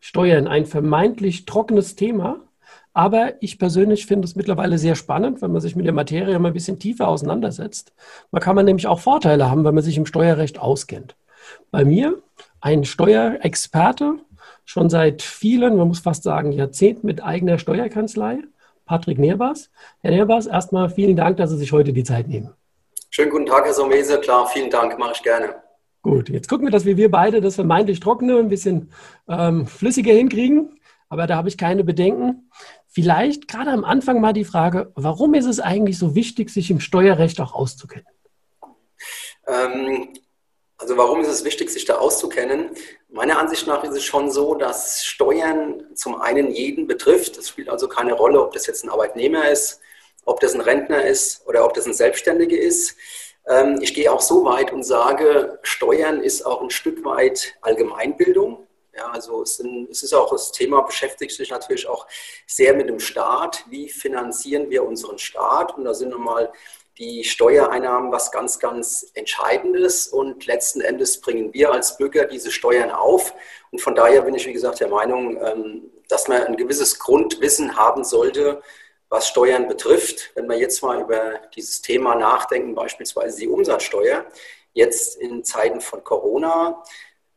Steuern, ein vermeintlich trockenes Thema, aber ich persönlich finde es mittlerweile sehr spannend, wenn man sich mit der Materie mal ein bisschen tiefer auseinandersetzt. Man kann man nämlich auch Vorteile haben, wenn man sich im Steuerrecht auskennt. Bei mir ein Steuerexperte, schon seit vielen, man muss fast sagen Jahrzehnten mit eigener Steuerkanzlei, Patrick Nerbas. Herr Nerbas, erstmal vielen Dank, dass Sie sich heute die Zeit nehmen. Schönen guten Tag, Herr Somese. Klar, vielen Dank, mache ich gerne. Gut, jetzt gucken wir, dass wir, wir beide das vermeintlich Trockene ein bisschen ähm, flüssiger hinkriegen. Aber da habe ich keine Bedenken. Vielleicht gerade am Anfang mal die Frage, warum ist es eigentlich so wichtig, sich im Steuerrecht auch auszukennen? Ähm, also warum ist es wichtig, sich da auszukennen? Meiner Ansicht nach ist es schon so, dass Steuern zum einen jeden betrifft. Es spielt also keine Rolle, ob das jetzt ein Arbeitnehmer ist, ob das ein Rentner ist oder ob das ein Selbstständiger ist. Ähm, ich gehe auch so weit und sage, Steuern ist auch ein Stück weit Allgemeinbildung. Ja, also es, sind, es, ist auch das Thema, beschäftigt sich natürlich auch sehr mit dem Staat. Wie finanzieren wir unseren Staat? Und da sind nochmal die Steuereinnahmen was ganz, ganz Entscheidendes. Und letzten Endes bringen wir als Bürger diese Steuern auf. Und von daher bin ich, wie gesagt, der Meinung, ähm, dass man ein gewisses Grundwissen haben sollte, was Steuern betrifft. Wenn wir jetzt mal über dieses Thema nachdenken, beispielsweise die Umsatzsteuer, jetzt in Zeiten von Corona,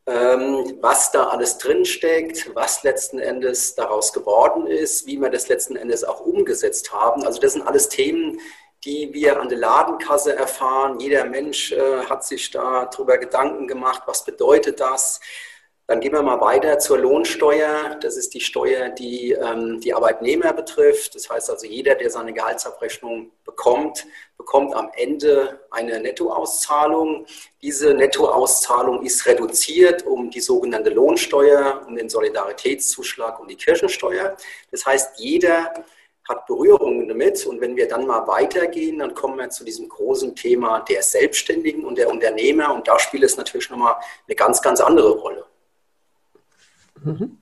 ähm, was da alles drinsteckt, was letzten Endes daraus geworden ist, wie wir das letzten Endes auch umgesetzt haben. Also das sind alles Themen, die wir an der Ladenkasse erfahren. Jeder Mensch äh, hat sich darüber Gedanken gemacht, was bedeutet das. Dann gehen wir mal weiter zur Lohnsteuer. Das ist die Steuer, die ähm, die Arbeitnehmer betrifft. Das heißt also, jeder, der seine Gehaltsabrechnung bekommt, bekommt am Ende eine Nettoauszahlung. Diese Nettoauszahlung ist reduziert um die sogenannte Lohnsteuer, um den Solidaritätszuschlag und die Kirchensteuer. Das heißt, jeder hat Berührungen damit. Und wenn wir dann mal weitergehen, dann kommen wir zu diesem großen Thema der Selbstständigen und der Unternehmer. Und da spielt es natürlich nochmal eine ganz, ganz andere Rolle. Mhm.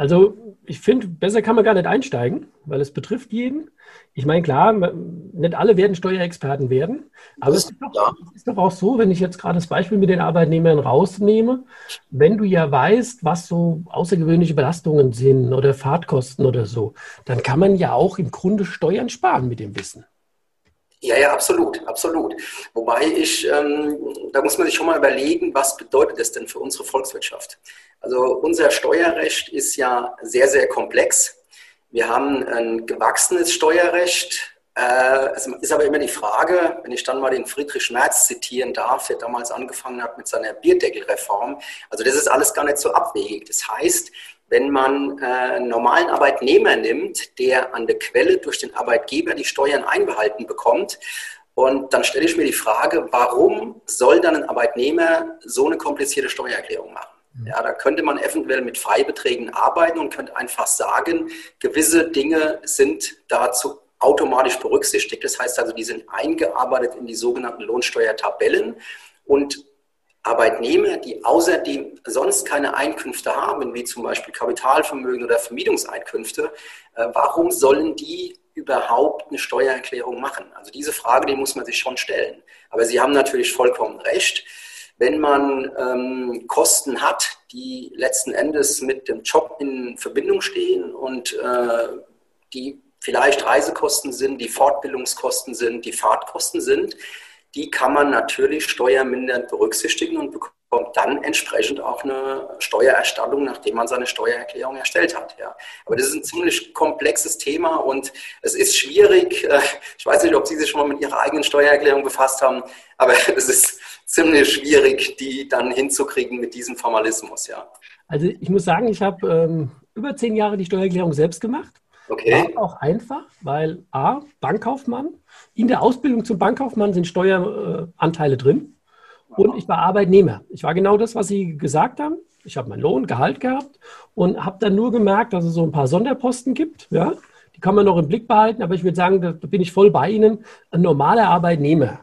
Also ich finde, besser kann man gar nicht einsteigen, weil es betrifft jeden. Ich meine, klar, nicht alle werden Steuerexperten werden, aber es ist, doch, es ist doch auch so, wenn ich jetzt gerade das Beispiel mit den Arbeitnehmern rausnehme, wenn du ja weißt, was so außergewöhnliche Belastungen sind oder Fahrtkosten oder so, dann kann man ja auch im Grunde Steuern sparen mit dem Wissen. Ja, ja, absolut, absolut. Wobei ich, ähm, da muss man sich schon mal überlegen, was bedeutet das denn für unsere Volkswirtschaft? Also unser Steuerrecht ist ja sehr, sehr komplex. Wir haben ein gewachsenes Steuerrecht. Äh, es ist aber immer die Frage, wenn ich dann mal den Friedrich Merz zitieren darf, der damals angefangen hat mit seiner Bierdeckelreform. Also das ist alles gar nicht so abwegig. Das heißt, wenn man äh, einen normalen Arbeitnehmer nimmt, der an der Quelle durch den Arbeitgeber die Steuern einbehalten bekommt, und dann stelle ich mir die Frage, warum soll dann ein Arbeitnehmer so eine komplizierte Steuererklärung machen? Mhm. Ja, da könnte man eventuell mit Freibeträgen arbeiten und könnte einfach sagen, gewisse Dinge sind dazu automatisch berücksichtigt. Das heißt also, die sind eingearbeitet in die sogenannten Lohnsteuertabellen und Arbeitnehmer, die außerdem sonst keine Einkünfte haben, wie zum Beispiel Kapitalvermögen oder Vermietungseinkünfte, äh, warum sollen die überhaupt eine Steuererklärung machen? Also diese Frage, die muss man sich schon stellen. Aber Sie haben natürlich vollkommen recht. Wenn man ähm, Kosten hat, die letzten Endes mit dem Job in Verbindung stehen und äh, die vielleicht Reisekosten sind, die Fortbildungskosten sind, die Fahrtkosten sind, die kann man natürlich steuermindernd berücksichtigen und bekommt dann entsprechend auch eine Steuererstattung, nachdem man seine Steuererklärung erstellt hat. Ja. Aber das ist ein ziemlich komplexes Thema und es ist schwierig. Äh, ich weiß nicht, ob Sie sich schon mal mit Ihrer eigenen Steuererklärung befasst haben, aber es ist ziemlich schwierig, die dann hinzukriegen mit diesem Formalismus. Ja. Also ich muss sagen, ich habe ähm, über zehn Jahre die Steuererklärung selbst gemacht. Okay. War auch einfach, weil A, Bankkaufmann, in der Ausbildung zum Bankkaufmann sind Steueranteile drin und ich war Arbeitnehmer. Ich war genau das, was Sie gesagt haben. ich habe meinen Lohn, Gehalt gehabt und habe dann nur gemerkt, dass es so ein paar Sonderposten gibt. Ja? Die kann man noch im Blick behalten, aber ich würde sagen, da, bin ich voll bei Ihnen. Ein normaler Arbeitnehmer,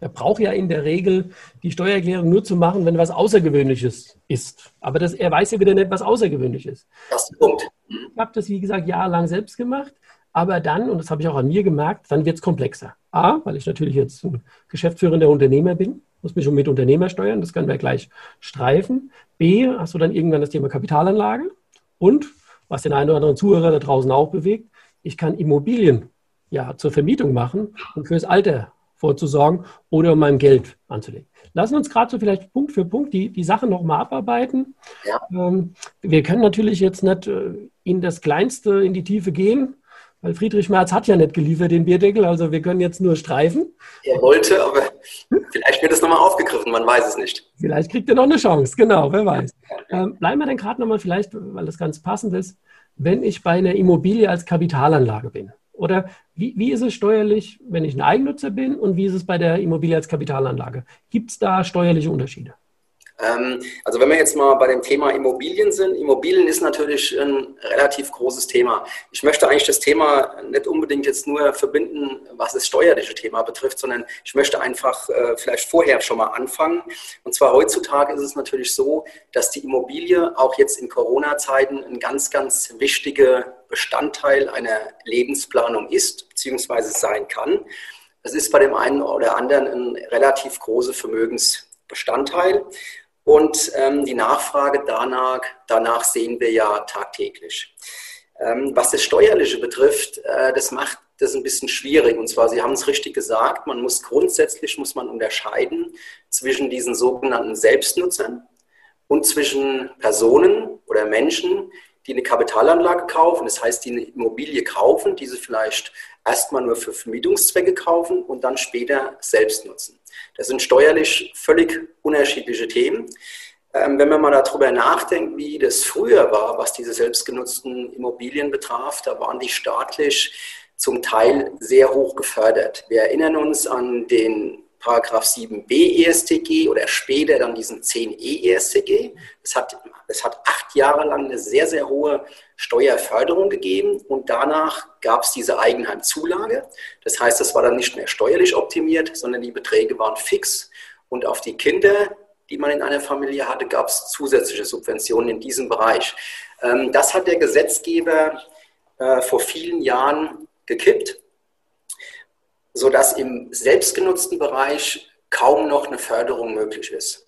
der braucht ja in der Regel die Steuererklärung nur zu machen, wenn was Außergewöhnliches ist. Aber das, er weiß ja wieder nicht, was außergewöhnlich ist. Das ist der Punkt. Ich habe das, wie gesagt, jahrelang selbst gemacht. Aber dann, und das habe ich auch an mir gemerkt, dann wird es komplexer. A, weil ich natürlich jetzt ein geschäftsführender Unternehmer bin, muss mich schon mit Unternehmer steuern, das können wir gleich streifen. B, hast du dann irgendwann das Thema Kapitalanlage. Und, was den einen oder anderen Zuhörer da draußen auch bewegt, ich kann Immobilien ja zur Vermietung machen und fürs Alter vorzusorgen oder um mein Geld anzulegen. Lassen wir uns gerade so vielleicht Punkt für Punkt die, die Sachen nochmal abarbeiten. Ja. Ähm, wir können natürlich jetzt nicht äh, in das Kleinste, in die Tiefe gehen, weil Friedrich Merz hat ja nicht geliefert den Bierdeckel, also wir können jetzt nur streifen. Er wollte, aber vielleicht wird es nochmal aufgegriffen, man weiß es nicht. Vielleicht kriegt er noch eine Chance, genau, wer weiß. Ähm, bleiben wir dann gerade nochmal vielleicht, weil das ganz passend ist, wenn ich bei einer Immobilie als Kapitalanlage bin. Oder wie, wie ist es steuerlich, wenn ich ein Eigennutzer bin und wie ist es bei der Immobilie als Kapitalanlage? Gibt es da steuerliche Unterschiede? Ähm, also wenn wir jetzt mal bei dem Thema Immobilien sind, Immobilien ist natürlich ein relativ großes Thema. Ich möchte eigentlich das Thema nicht unbedingt jetzt nur verbinden, was das steuerliche Thema betrifft, sondern ich möchte einfach äh, vielleicht vorher schon mal anfangen. Und zwar heutzutage ist es natürlich so, dass die Immobilie auch jetzt in Corona-Zeiten ein ganz, ganz wichtiger Bestandteil einer Lebensplanung ist, beziehungsweise sein kann. Das ist bei dem einen oder anderen ein relativ großer Vermögensbestandteil. Und ähm, die Nachfrage danach, danach sehen wir ja tagtäglich. Ähm, was das Steuerliche betrifft, äh, das macht das ein bisschen schwierig. Und zwar, Sie haben es richtig gesagt, man muss grundsätzlich muss man unterscheiden zwischen diesen sogenannten Selbstnutzern und zwischen Personen oder Menschen, die eine Kapitalanlage kaufen, das heißt, die eine Immobilie kaufen, die sie vielleicht erstmal nur für Vermietungszwecke kaufen und dann später selbst nutzen. Das sind steuerlich völlig unterschiedliche Themen. Ähm, wenn man mal darüber nachdenkt, wie das früher war, was diese selbstgenutzten Immobilien betraf, da waren die staatlich zum Teil sehr hoch gefördert. Wir erinnern uns an den Paragraph 7b ESTG oder später dann diesen 10e ESTG. Es hat, es hat acht Jahre lang eine sehr, sehr hohe Steuerförderung gegeben und danach gab es diese Eigenheimzulage. Das heißt, das war dann nicht mehr steuerlich optimiert, sondern die Beträge waren fix und auf die Kinder, die man in einer Familie hatte, gab es zusätzliche Subventionen in diesem Bereich. Ähm, das hat der Gesetzgeber äh, vor vielen Jahren gekippt sodass im selbstgenutzten Bereich kaum noch eine Förderung möglich ist.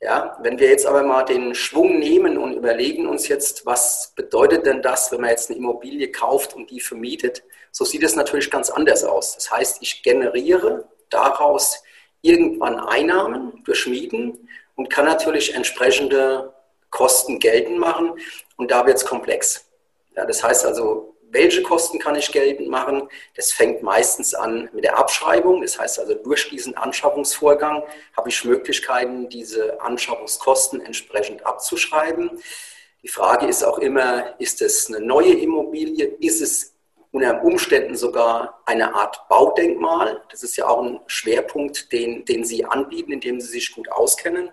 Ja, wenn wir jetzt aber mal den Schwung nehmen und überlegen uns jetzt, was bedeutet denn das, wenn man jetzt eine Immobilie kauft und die vermietet, so sieht es natürlich ganz anders aus. Das heißt, ich generiere daraus irgendwann Einnahmen durch Mieten und kann natürlich entsprechende Kosten geltend machen und da wird es komplex. Ja, das heißt also, welche Kosten kann ich geltend machen? Das fängt meistens an mit der Abschreibung. Das heißt also, durch diesen Anschaffungsvorgang habe ich Möglichkeiten, diese Anschaffungskosten entsprechend abzuschreiben. Die Frage ist auch immer, ist es eine neue Immobilie? Ist es unter Umständen sogar eine Art Baudenkmal? Das ist ja auch ein Schwerpunkt, den, den Sie anbieten, in dem Sie sich gut auskennen.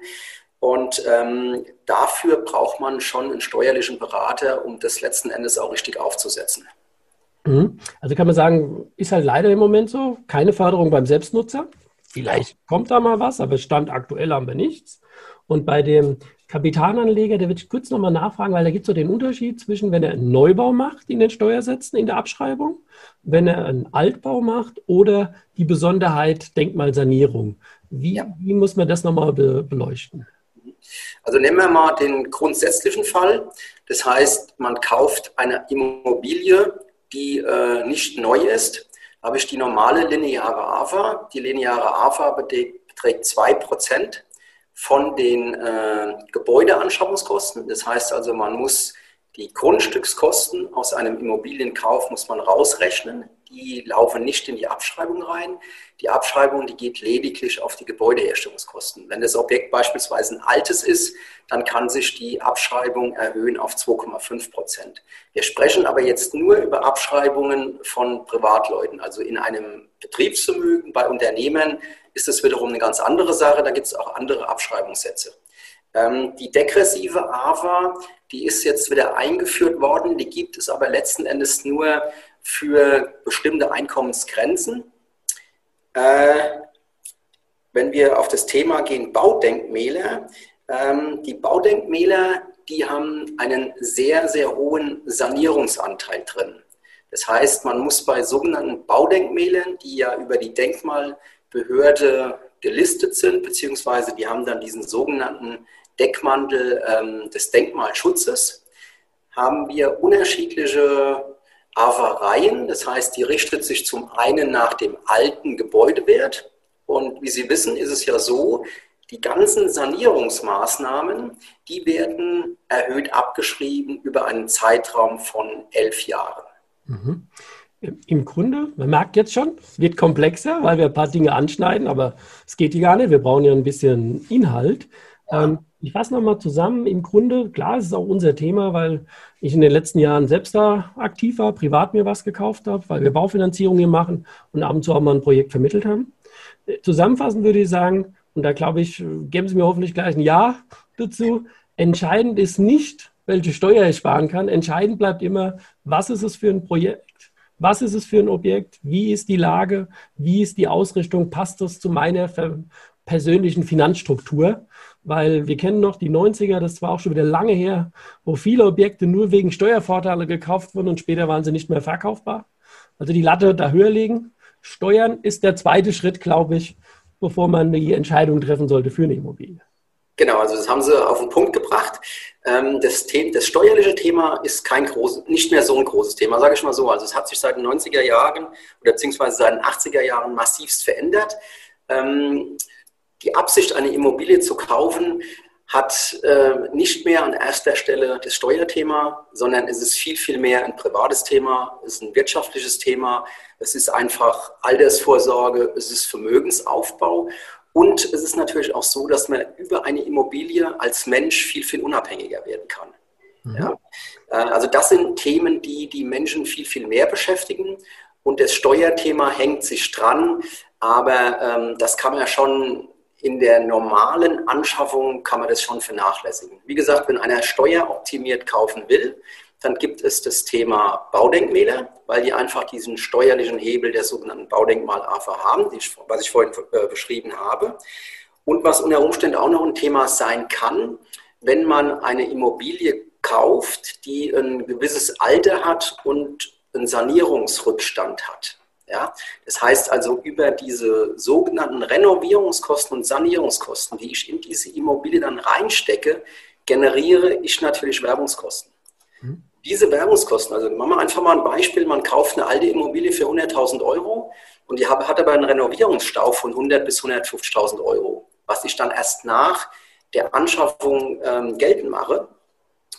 Und ähm, dafür braucht man schon einen steuerlichen Berater, um das letzten Endes auch richtig aufzusetzen. Mhm. Also kann man sagen, ist halt leider im Moment so, keine Förderung beim Selbstnutzer. Vielleicht kommt da mal was, aber Stand aktuell haben wir nichts. Und bei dem Kapitalanleger, da würde ich kurz nochmal nachfragen, weil da gibt es so den Unterschied zwischen, wenn er einen Neubau macht in den Steuersätzen in der Abschreibung, wenn er einen Altbau macht oder die Besonderheit Denkmalsanierung. Wie, ja. wie muss man das nochmal be beleuchten? Also nehmen wir mal den grundsätzlichen Fall. Das heißt, man kauft eine Immobilie, die äh, nicht neu ist. Da habe ich die normale lineare AFA. Die lineare AFA beträgt 2% von den äh, Gebäudeanschaffungskosten. Das heißt also, man muss die Grundstückskosten aus einem Immobilienkauf muss man rausrechnen die laufen nicht in die Abschreibung rein. Die Abschreibung, die geht lediglich auf die Gebäudeherstellungskosten. Wenn das Objekt beispielsweise ein altes ist, dann kann sich die Abschreibung erhöhen auf 2,5 Prozent. Wir sprechen aber jetzt nur über Abschreibungen von Privatleuten. Also in einem Betriebsvermögen bei Unternehmen ist das wiederum eine ganz andere Sache. Da gibt es auch andere Abschreibungssätze. Ähm, die degressive AVA, die ist jetzt wieder eingeführt worden, die gibt es aber letzten Endes nur für bestimmte Einkommensgrenzen. Äh, wenn wir auf das Thema gehen, Baudenkmäler, ähm, die Baudenkmäler, die haben einen sehr, sehr hohen Sanierungsanteil drin. Das heißt, man muss bei sogenannten Baudenkmälern, die ja über die Denkmalbehörde gelistet sind, beziehungsweise die haben dann diesen sogenannten Deckmantel ähm, des Denkmalschutzes, haben wir unterschiedliche Avereien. Das heißt, die richtet sich zum einen nach dem alten Gebäudewert. Und wie Sie wissen, ist es ja so, die ganzen Sanierungsmaßnahmen, die werden erhöht abgeschrieben über einen Zeitraum von elf Jahren. Mhm. Im Grunde, man merkt jetzt schon, es wird komplexer, weil wir ein paar Dinge anschneiden, aber es geht hier gar nicht. Wir brauchen ja ein bisschen Inhalt. Ja. Ähm, ich fasse nochmal zusammen. Im Grunde, klar, es ist auch unser Thema, weil ich in den letzten Jahren selbst da aktiv war, privat mir was gekauft habe, weil wir Baufinanzierung hier machen und ab und zu auch mal ein Projekt vermittelt haben. Äh, zusammenfassend würde ich sagen, und da glaube ich, geben Sie mir hoffentlich gleich ein Ja dazu. Entscheidend ist nicht, welche Steuer ich sparen kann. Entscheidend bleibt immer, was ist es für ein Projekt? Was ist es für ein Objekt? Wie ist die Lage? Wie ist die Ausrichtung? Passt das zu meiner persönlichen Finanzstruktur? Weil wir kennen noch die 90er, das war auch schon wieder lange her, wo viele Objekte nur wegen Steuervorteile gekauft wurden und später waren sie nicht mehr verkaufbar. Also die Latte da höher legen. Steuern ist der zweite Schritt, glaube ich, bevor man die Entscheidung treffen sollte für eine Immobilie. Genau, also das haben Sie auf den Punkt gebracht. Ähm, das, Thema, das steuerliche Thema ist kein groß, nicht mehr so ein großes Thema, sage ich mal so. Also es hat sich seit den 90er Jahren oder beziehungsweise seit den 80er Jahren massivst verändert. Die Absicht, eine Immobilie zu kaufen, hat äh, nicht mehr an erster Stelle das Steuerthema, sondern es ist viel, viel mehr ein privates Thema, es ist ein wirtschaftliches Thema, es ist einfach Altersvorsorge, es ist Vermögensaufbau und es ist natürlich auch so, dass man über eine Immobilie als Mensch viel, viel unabhängiger werden kann. Mhm. Ja? Äh, also das sind Themen, die die Menschen viel, viel mehr beschäftigen und das Steuerthema hängt sich dran, aber ähm, das kann man ja schon in der normalen Anschaffung kann man das schon vernachlässigen. Wie gesagt, wenn einer steueroptimiert kaufen will, dann gibt es das Thema Baudenkmäler, weil die einfach diesen steuerlichen Hebel der sogenannten Baudenkmal-AFA haben, ich, was ich vorhin äh, beschrieben habe. Und was unter Umständen auch noch ein Thema sein kann, wenn man eine Immobilie kauft, die ein gewisses Alter hat und einen Sanierungsrückstand hat. Ja? Das heißt also, über diese sogenannten Renovierungskosten und Sanierungskosten, die ich in diese Immobilie dann reinstecke, generiere ich natürlich Werbungskosten. Hm. Diese Werbungskosten, also machen wir einfach mal ein Beispiel, man kauft eine alte Immobilie für 100.000 Euro und die hat aber einen Renovierungsstau von 100 bis 150.000 Euro, was ich dann erst nach der Anschaffung ähm, geltend mache.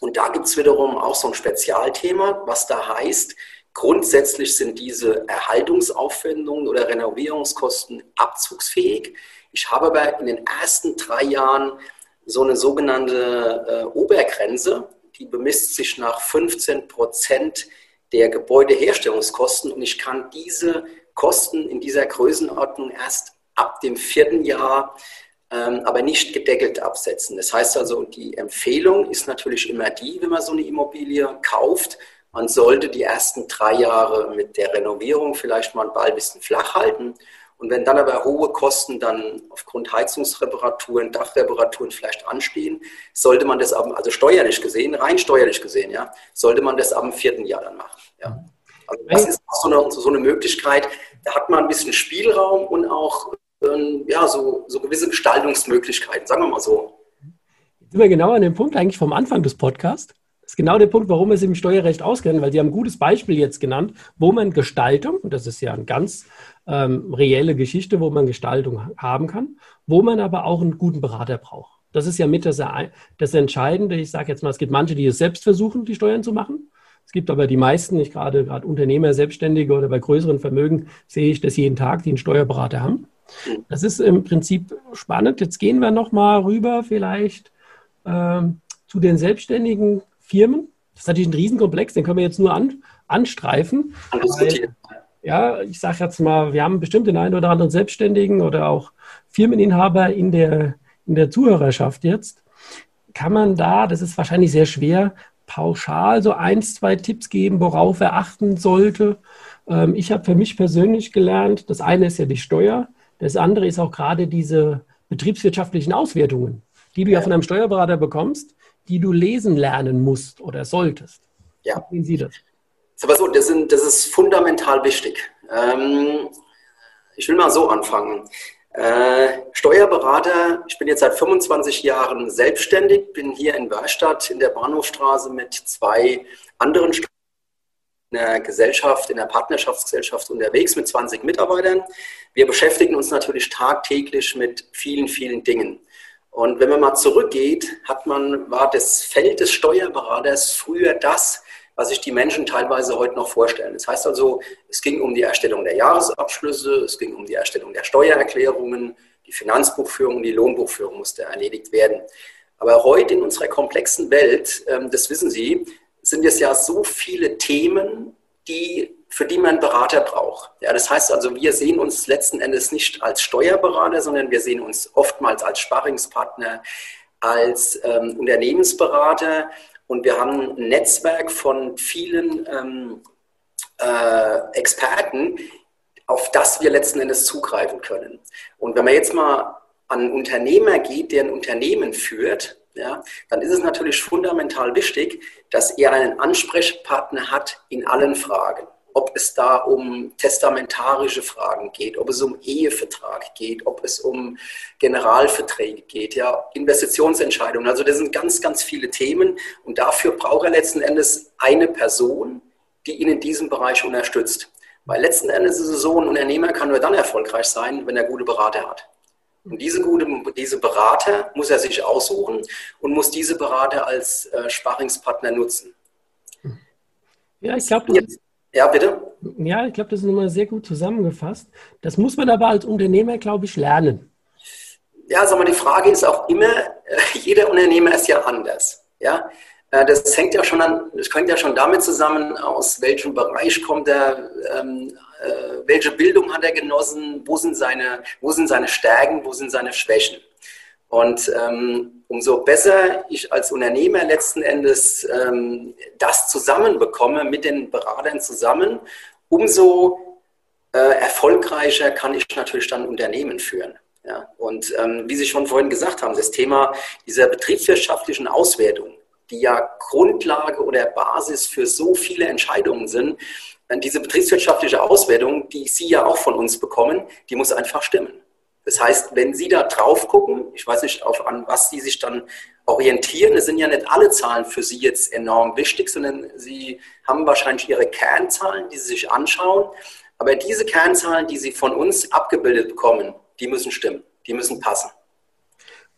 Und da gibt es wiederum auch so ein Spezialthema, was da heißt, Grundsätzlich sind diese Erhaltungsaufwendungen oder Renovierungskosten abzugsfähig. Ich habe aber in den ersten drei Jahren so eine sogenannte äh, Obergrenze, die bemisst sich nach 15 Prozent der Gebäudeherstellungskosten und ich kann diese Kosten in dieser Größenordnung erst ab dem vierten Jahr ähm, aber nicht gedeckelt absetzen. Das heißt also, die Empfehlung ist natürlich immer die, wenn man so eine Immobilie kauft, man sollte die ersten drei Jahre mit der Renovierung vielleicht mal ein bisschen flach halten. Und wenn dann aber hohe Kosten dann aufgrund Heizungsreparaturen, Dachreparaturen vielleicht anstehen, sollte man das ab, also steuerlich gesehen, rein steuerlich gesehen, ja, sollte man das ab dem vierten Jahr dann machen. Ja. Also das ist auch so eine, so eine Möglichkeit, da hat man ein bisschen Spielraum und auch ähm, ja, so, so gewisse Gestaltungsmöglichkeiten, sagen wir mal so. Jetzt sind wir genau an dem Punkt eigentlich vom Anfang des Podcasts ist genau der Punkt, warum wir es im Steuerrecht auskennen, weil Sie haben ein gutes Beispiel jetzt genannt, wo man Gestaltung, und das ist ja eine ganz ähm, reelle Geschichte, wo man Gestaltung haben kann, wo man aber auch einen guten Berater braucht. Das ist ja mit das, das Entscheidende. Ich sage jetzt mal, es gibt manche, die es selbst versuchen, die Steuern zu machen. Es gibt aber die meisten, nicht gerade gerade Unternehmer, Selbstständige oder bei größeren Vermögen, sehe ich das jeden Tag, die einen Steuerberater haben. Das ist im Prinzip spannend. Jetzt gehen wir nochmal rüber vielleicht ähm, zu den Selbstständigen Firmen. Das ist natürlich ein Riesenkomplex, den können wir jetzt nur an, anstreifen. Weil, ja, ich sage jetzt mal, wir haben bestimmt den einen oder anderen Selbstständigen oder auch Firmeninhaber in der, in der Zuhörerschaft jetzt. kann man da, das ist wahrscheinlich sehr schwer, pauschal so ein, zwei Tipps geben, worauf er achten sollte? Ähm, ich habe für mich persönlich gelernt, das eine ist ja die Steuer, das andere ist auch gerade diese betriebswirtschaftlichen Auswertungen, die du ja von einem Steuerberater bekommst, die du lesen lernen musst oder solltest. Ja. Wie sehen Sie das? Aber so, das, sind, das ist fundamental wichtig. Ähm, ich will mal so anfangen. Äh, Steuerberater, ich bin jetzt seit 25 Jahren selbstständig, bin hier in Wörstadt in der Bahnhofstraße mit zwei anderen in der Gesellschaft, in der Partnerschaftsgesellschaft unterwegs mit 20 Mitarbeitern. Wir beschäftigen uns natürlich tagtäglich mit vielen, vielen Dingen. Und wenn man mal zurückgeht, hat man, war das Feld des Steuerberaters früher das, was sich die Menschen teilweise heute noch vorstellen. Das heißt also, es ging um die Erstellung der Jahresabschlüsse, es ging um die Erstellung der Steuererklärungen, die Finanzbuchführung, die Lohnbuchführung musste erledigt werden. Aber heute in unserer komplexen Welt, ähm, das wissen Sie, sind es ja so viele Themen, die, für die man Berater braucht. Ja, das heißt also, wir sehen uns letzten Endes nicht als Steuerberater, sondern wir sehen uns oftmals als Sparringspartner, als ähm, Unternehmensberater und wir haben ein Netzwerk von vielen ähm, äh, Experten, auf das wir letzten Endes zugreifen können. Und wenn man jetzt mal an einen Unternehmer geht, der ein Unternehmen führt, ja, dann ist es natürlich fundamental wichtig, dass er einen Ansprechpartner hat in allen Fragen ob es da um testamentarische Fragen geht, ob es um Ehevertrag geht, ob es um Generalverträge geht, ja, Investitionsentscheidungen. Also das sind ganz, ganz viele Themen und dafür braucht er letzten Endes eine Person, die ihn in diesem Bereich unterstützt. Weil letzten Endes ist es so, ein Unternehmer kann nur dann erfolgreich sein, wenn er gute Berater hat. Und diese, gute, diese Berater muss er sich aussuchen und muss diese Berater als äh, Sparingspartner nutzen. Ja, ich glaube, das, ja, bitte? Ja, ich glaube, das ist nochmal sehr gut zusammengefasst. Das muss man aber als Unternehmer, glaube ich, lernen. Ja, also die Frage ist auch immer, jeder Unternehmer ist ja anders. Ja, äh, das hängt ja schon an, das hängt ja schon damit zusammen, aus welchem Bereich kommt er, ähm, äh, welche Bildung hat er genossen, wo sind seine, wo sind seine Stärken, wo sind seine Schwächen. Und ähm, umso besser ich als Unternehmer letzten Endes ähm, das zusammenbekomme mit den Beratern zusammen, umso äh, erfolgreicher kann ich natürlich dann Unternehmen führen. Ja? Und ähm, wie Sie schon vorhin gesagt haben, das Thema dieser betriebswirtschaftlichen Auswertung, die ja Grundlage oder Basis für so viele Entscheidungen sind, äh, diese betriebswirtschaftliche Auswertung, die Sie ja auch von uns bekommen, die muss einfach stimmen. Das heißt, wenn Sie da drauf gucken, ich weiß nicht, auf, an was Sie sich dann orientieren, es sind ja nicht alle Zahlen für Sie jetzt enorm wichtig, sondern Sie haben wahrscheinlich Ihre Kernzahlen, die Sie sich anschauen. Aber diese Kernzahlen, die Sie von uns abgebildet bekommen, die müssen stimmen, die müssen passen.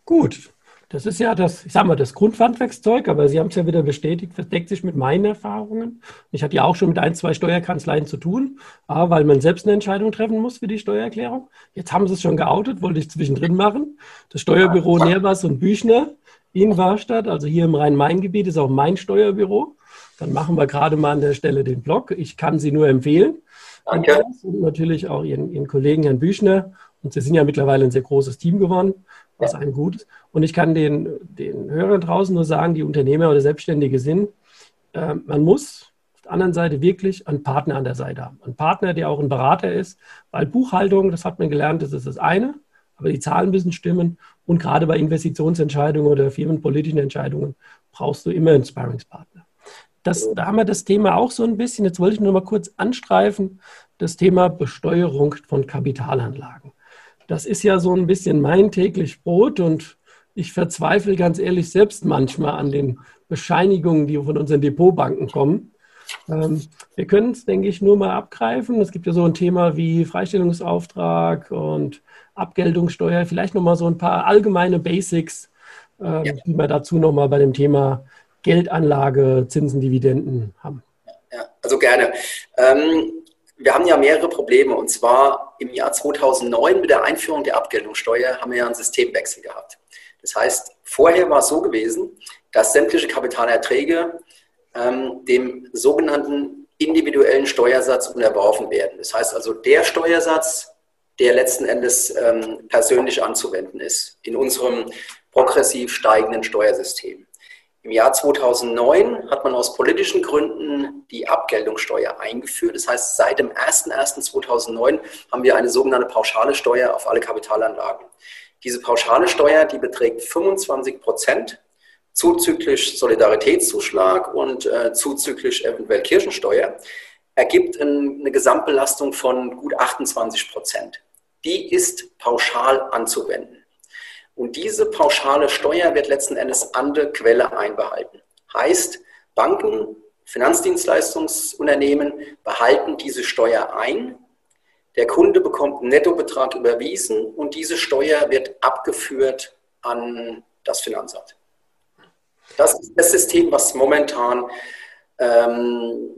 Gut, das ist ja das, ich sag mal, das Grundhandwerkszeug, aber Sie haben es ja wieder bestätigt, verdeckt sich mit meinen Erfahrungen. Ich hatte ja auch schon mit ein, zwei Steuerkanzleien zu tun, weil man selbst eine Entscheidung treffen muss für die Steuererklärung. Jetzt haben Sie es schon geoutet, wollte ich zwischendrin machen. Das Steuerbüro ja. Nervas und Büchner in Warstadt, also hier im Rhein-Main-Gebiet, ist auch mein Steuerbüro. Dann machen wir gerade mal an der Stelle den Blog. Ich kann Sie nur empfehlen. Danke. Und natürlich auch Ihren, Ihren Kollegen Herrn Büchner. Und Sie sind ja mittlerweile ein sehr großes Team geworden was einem gut ist. Und ich kann den, den Hörern draußen nur sagen, die Unternehmer oder Selbstständige sind, äh, man muss auf der anderen Seite wirklich einen Partner an der Seite haben. Einen Partner, der auch ein Berater ist, weil Buchhaltung, das hat man gelernt, das ist das eine, aber die Zahlen müssen stimmen. Und gerade bei Investitionsentscheidungen oder firmenpolitischen Entscheidungen brauchst du immer einen Sparringspartner. Das, da haben wir das Thema auch so ein bisschen. Jetzt wollte ich nur mal kurz anstreifen, das Thema Besteuerung von Kapitalanlagen. Das ist ja so ein bisschen mein täglich Brot und ich verzweifle ganz ehrlich selbst manchmal an den Bescheinigungen, die von unseren Depotbanken kommen. Ähm, wir können es, denke ich, nur mal abgreifen. Es gibt ja so ein Thema wie Freistellungsauftrag und Abgeltungssteuer. Vielleicht noch mal so ein paar allgemeine Basics, äh, ja. die wir dazu noch mal bei dem Thema Geldanlage, Zinsen, Dividenden haben. Ja, also gerne. Ähm, wir haben ja mehrere Probleme. Und zwar im Jahr 2009 mit der Einführung der Abgeltungssteuer haben wir ja einen Systemwechsel gehabt. Das heißt, vorher war es so gewesen, dass sämtliche Kapitalerträge ähm, dem sogenannten individuellen Steuersatz unterworfen werden. Das heißt also, der Steuersatz, der letzten Endes ähm, persönlich anzuwenden ist in unserem progressiv steigenden Steuersystem. Im Jahr 2009 hat man aus politischen Gründen die Abgeltungssteuer eingeführt. Das heißt, seit dem 01.01.2009 haben wir eine sogenannte pauschale Steuer auf alle Kapitalanlagen. Diese pauschale Steuer, die beträgt 25 Prozent zuzüglich Solidaritätszuschlag und äh, zuzüglich eventuell Kirchensteuer, ergibt eine Gesamtbelastung von gut 28 Prozent. Die ist pauschal anzuwenden. Und diese pauschale Steuer wird letzten Endes an der Quelle einbehalten. Heißt, Banken, Finanzdienstleistungsunternehmen behalten diese Steuer ein. Der Kunde bekommt einen Nettobetrag überwiesen und diese Steuer wird abgeführt an das Finanzamt. Das ist das System, was momentan ähm,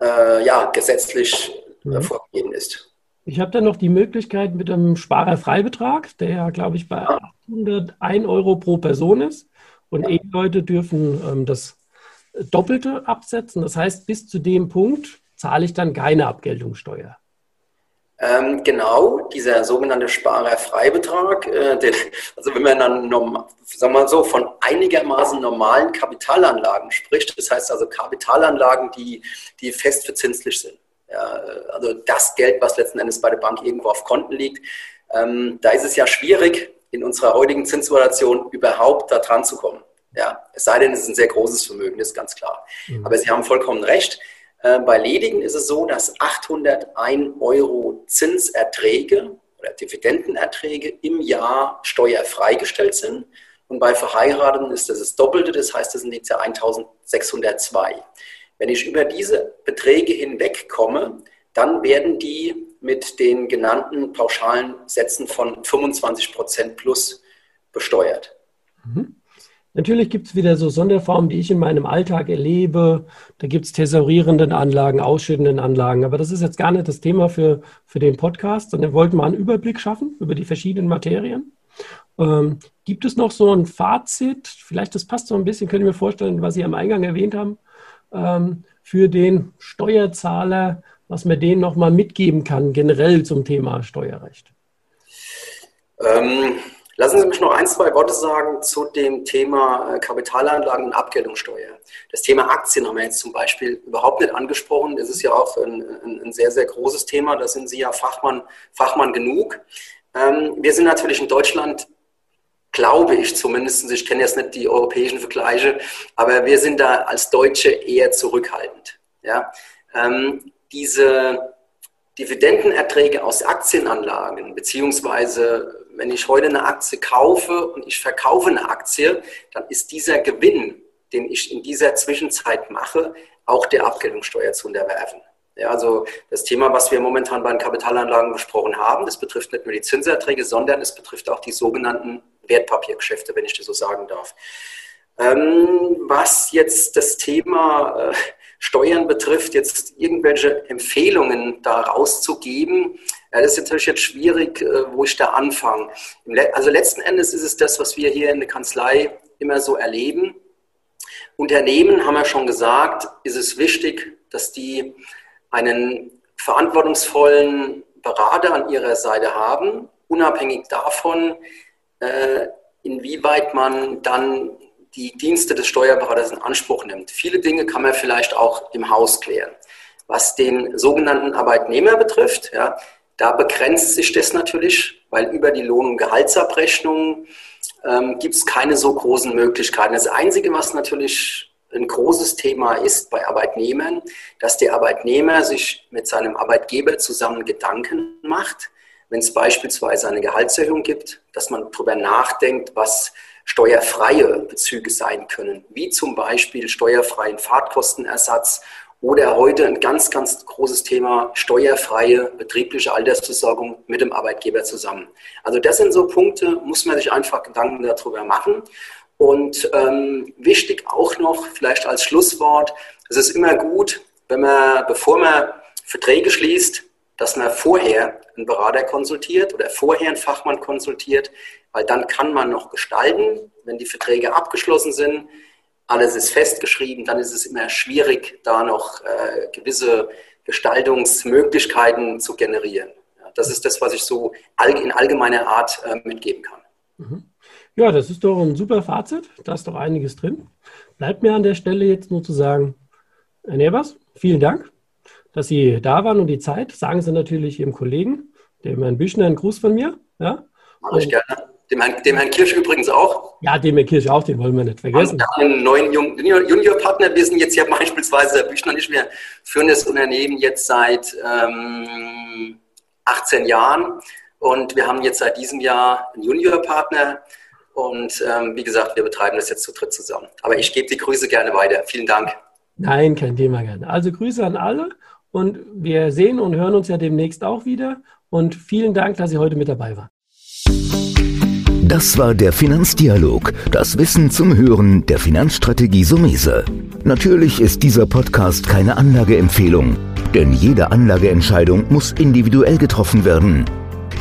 äh, ja, gesetzlich mhm. vorgegeben ist. Ich habe dann noch die Möglichkeit mit einem Sparerfreibetrag, der ja, glaube ich, bei 801 Euro pro Person ist. Und ja. E-Leute dürfen ähm, das Doppelte absetzen. Das heißt, bis zu dem Punkt zahle ich dann keine Abgeltungssteuer. Ähm, genau, dieser sogenannte Sparerfreibetrag, äh, den, also wenn man dann, sagen wir mal so, von einigermaßen normalen Kapitalanlagen spricht, das heißt also Kapitalanlagen, die, die fest verzinslich sind. Ja, also das Geld, was letzten Endes bei der Bank irgendwo auf Konten liegt, ähm, da ist es ja schwierig, in unserer heutigen Zinssituation überhaupt da dran zu kommen. Ja, es sei denn, es ist ein sehr großes Vermögen, das ist ganz klar. Mhm. Aber Sie haben vollkommen recht. Äh, bei Ledigen ist es so, dass 801 Euro Zinserträge oder Dividendenerträge im Jahr steuerfreigestellt sind. Und bei Verheirateten ist das das Doppelte, das heißt, das sind jetzt ja 1602. Wenn ich über diese Beträge hinwegkomme, dann werden die mit den genannten pauschalen Sätzen von 25 Prozent plus besteuert. Mhm. Natürlich gibt es wieder so Sonderformen, die ich in meinem Alltag erlebe. Da gibt es tesorierenden Anlagen, ausschüttenden Anlagen. Aber das ist jetzt gar nicht das Thema für, für den Podcast, sondern wir wollten mal einen Überblick schaffen über die verschiedenen Materien. Ähm, gibt es noch so ein Fazit? Vielleicht, das passt so ein bisschen, können wir vorstellen, was Sie am Eingang erwähnt haben, ähm, für den Steuerzahler, was man denen nochmal mitgeben kann, generell zum Thema Steuerrecht. Ähm, Lassen Sie mich noch ein, zwei Worte sagen zu dem Thema äh, Kapitalanlagen und Abgeltungssteuer. Das Thema Aktien haben wir jetzt zum Beispiel überhaupt nicht angesprochen. Das ist ja auch ein, ein, ein sehr, sehr großes Thema. Da sind Sie ja Fachmann, Fachmann genug. Ähm, wir sind natürlich in Deutschland glaube ich zumindest, ich kenne jetzt nicht die europäischen Vergleiche, aber wir sind da als Deutsche eher zurückhaltend. Ja? Ähm, diese Dividendenerträge aus Aktienanlagen, beziehungsweise wenn ich heute eine Aktie kaufe und ich verkaufe eine Aktie, dann ist dieser Gewinn, den ich in dieser Zwischenzeit mache, auch der Abgeltungssteuer zu unterwerfen. Ja, also das Thema, was wir momentan bei den Kapitalanlagen besprochen haben, das betrifft nicht nur die Zinserträge, sondern es betrifft auch die sogenannten Wertpapiergeschäfte, wenn ich das so sagen darf. Ähm, was jetzt das Thema äh, Steuern betrifft, jetzt irgendwelche Empfehlungen da rauszugeben, ja, das ist natürlich jetzt schwierig, äh, wo ich da anfange. Also letzten Endes ist es das, was wir hier in der Kanzlei immer so erleben. Unternehmen, haben wir schon gesagt, ist es wichtig, dass die einen verantwortungsvollen Berater an ihrer Seite haben, unabhängig davon, äh, inwieweit man dann die Dienste des Steuerberaters in Anspruch nimmt. Viele Dinge kann man vielleicht auch im Haus klären. Was den sogenannten Arbeitnehmer betrifft, ja, da begrenzt sich das natürlich, weil über die Lohn- und Gehaltsabrechnung ähm, gibt es keine so großen Möglichkeiten. Das Einzige, was natürlich ein großes Thema ist bei Arbeitnehmern, dass der Arbeitnehmer sich mit seinem Arbeitgeber zusammen Gedanken macht, wenn es beispielsweise eine Gehaltserhöhung gibt, dass man darüber nachdenkt, was steuerfreie Bezüge sein können, wie zum Beispiel steuerfreien Fahrtkostenersatz oder heute ein ganz, ganz großes Thema, steuerfreie betriebliche Altersversorgung mit dem Arbeitgeber zusammen. Also das sind so Punkte, muss man sich einfach Gedanken darüber machen. Und ähm, wichtig auch noch, vielleicht als Schlusswort, es ist immer gut, wenn man, bevor man Verträge schließt, dass man vorher einen Berater konsultiert oder vorher einen Fachmann konsultiert, weil dann kann man noch gestalten, wenn die Verträge abgeschlossen sind alles ist festgeschrieben, dann ist es immer schwierig, da noch äh, gewisse Gestaltungsmöglichkeiten zu generieren. Ja. Das ist das, was ich so in allgemeiner Art äh, mitgeben kann. Mhm. Ja, das ist doch ein super Fazit. Da ist doch einiges drin. Bleibt mir an der Stelle jetzt nur zu sagen, Herr Nebers, vielen Dank, dass Sie da waren und die Zeit. Sagen Sie natürlich Ihrem Kollegen, dem Herrn Büchner, einen Gruß von mir. Ja? Mache ich gerne. Dem Herrn, dem Herrn Kirsch übrigens auch. Ja, dem Herrn Kirsch auch, den wollen wir nicht vergessen. Wir haben einen neuen Juniorpartner. Wir sind jetzt ja beispielsweise, der Büchner nicht mehr, führen das Unternehmen jetzt seit ähm, 18 Jahren. Und wir haben jetzt seit diesem Jahr einen Juniorpartner. Und ähm, wie gesagt, wir betreiben das jetzt zu dritt zusammen. Aber ich gebe die Grüße gerne weiter. Vielen Dank. Nein, kein Thema gerne. Also Grüße an alle und wir sehen und hören uns ja demnächst auch wieder. Und vielen Dank, dass Sie heute mit dabei waren. Das war der Finanzdialog, das Wissen zum Hören der Finanzstrategie Sumese. Natürlich ist dieser Podcast keine Anlageempfehlung, denn jede Anlageentscheidung muss individuell getroffen werden.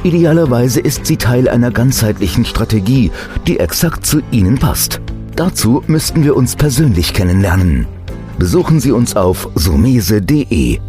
Idealerweise ist sie Teil einer ganzheitlichen Strategie, die exakt zu Ihnen passt. Dazu müssten wir uns persönlich kennenlernen. Besuchen Sie uns auf sumese.de